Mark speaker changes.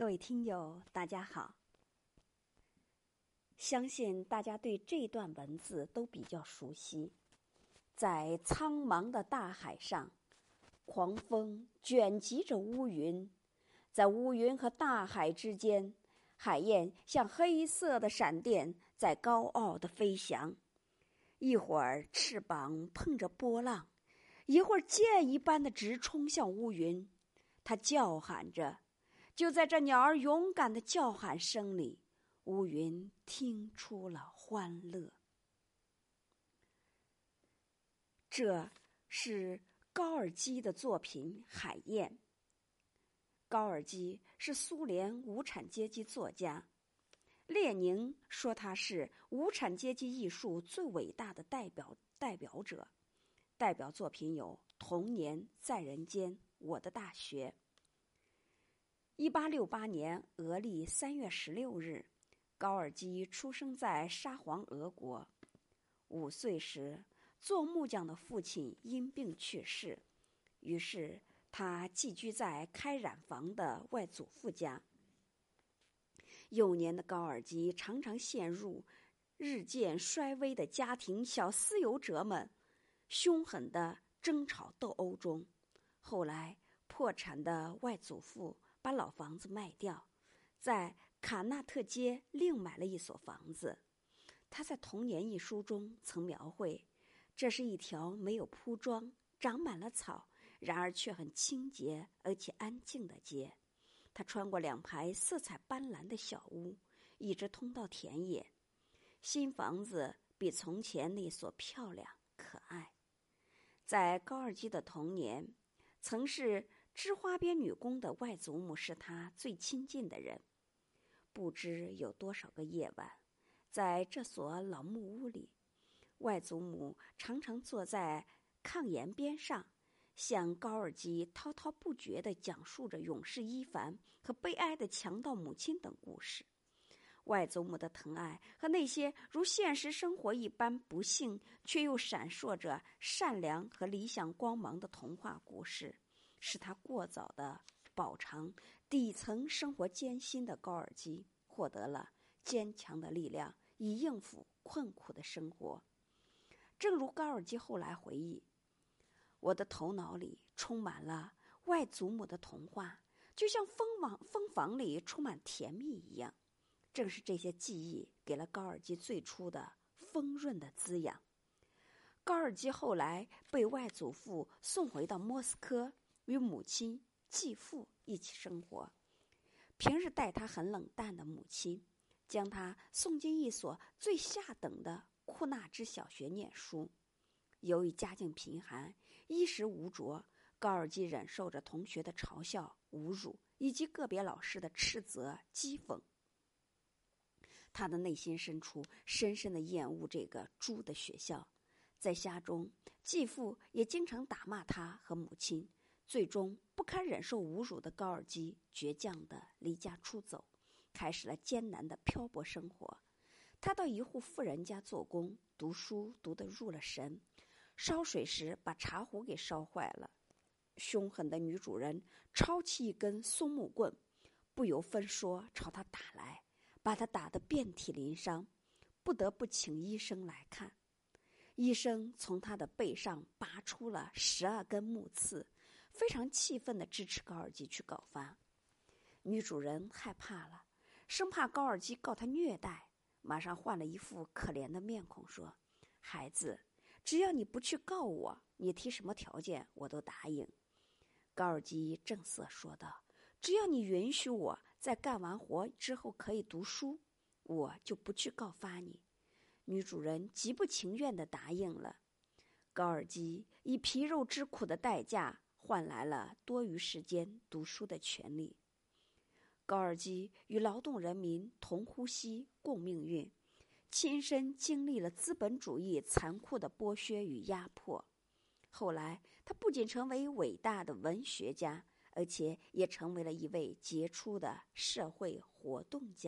Speaker 1: 各位听友，大家好。相信大家对这段文字都比较熟悉。在苍茫的大海上，狂风卷集着乌云，在乌云和大海之间，海燕像黑色的闪电在高傲的飞翔。一会儿翅膀碰着波浪，一会儿箭一般的直冲向乌云。它叫喊着。就在这鸟儿勇敢的叫喊声里，乌云听出了欢乐。这是高尔基的作品《海燕》。高尔基是苏联无产阶级作家，列宁说他是无产阶级艺术最伟大的代表代表者。代表作品有《童年在人间》《我的大学》。一八六八年俄历三月十六日，高尔基出生在沙皇俄国。五岁时，做木匠的父亲因病去世，于是他寄居在开染坊的外祖父家。幼年的高尔基常常陷入日渐衰微的家庭小私有者们凶狠的争吵斗殴中。后来，破产的外祖父。把老房子卖掉，在卡纳特街另买了一所房子。他在《童年》一书中曾描绘，这是一条没有铺装、长满了草，然而却很清洁而且安静的街。他穿过两排色彩斑斓的小屋，一直通到田野。新房子比从前那所漂亮可爱。在高尔基的童年，曾是。织花边女工的外祖母是他最亲近的人。不知有多少个夜晚，在这所老木屋里，外祖母常常坐在炕沿边上，向高尔基滔滔不绝地讲述着勇士伊凡和悲哀的强盗母亲等故事。外祖母的疼爱和那些如现实生活一般不幸却又闪烁着善良和理想光芒的童话故事。使他过早的饱尝底层生活艰辛的高尔基获得了坚强的力量，以应付困苦的生活。正如高尔基后来回忆：“我的头脑里充满了外祖母的童话，就像蜂王蜂房里充满甜蜜一样。正是这些记忆给了高尔基最初的丰润的滋养。”高尔基后来被外祖父送回到莫斯科。与母亲、继父一起生活，平日待他很冷淡的母亲，将他送进一所最下等的库纳支小学念书。由于家境贫寒，衣食无着，高尔基忍受着同学的嘲笑、侮辱，以及个别老师的斥责、讥讽。他的内心深处深深的厌恶这个猪的学校，在家中，继父也经常打骂他和母亲。最终不堪忍受侮辱的高尔基倔强的离家出走，开始了艰难的漂泊生活。他到一户富人家做工，读书读得入了神，烧水时把茶壶给烧坏了。凶狠的女主人抄起一根松木棍，不由分说朝他打来，把他打得遍体鳞伤，不得不请医生来看。医生从他的背上拔出了十二根木刺。非常气愤的支持高尔基去告发，女主人害怕了，生怕高尔基告他虐待，马上换了一副可怜的面孔说：“孩子，只要你不去告我，你提什么条件我都答应。”高尔基正色说道：“只要你允许我在干完活之后可以读书，我就不去告发你。”女主人极不情愿的答应了。高尔基以皮肉之苦的代价。换来了多余时间读书的权利。高尔基与劳动人民同呼吸共命运，亲身经历了资本主义残酷的剥削与压迫。后来，他不仅成为伟大的文学家，而且也成为了一位杰出的社会活动家。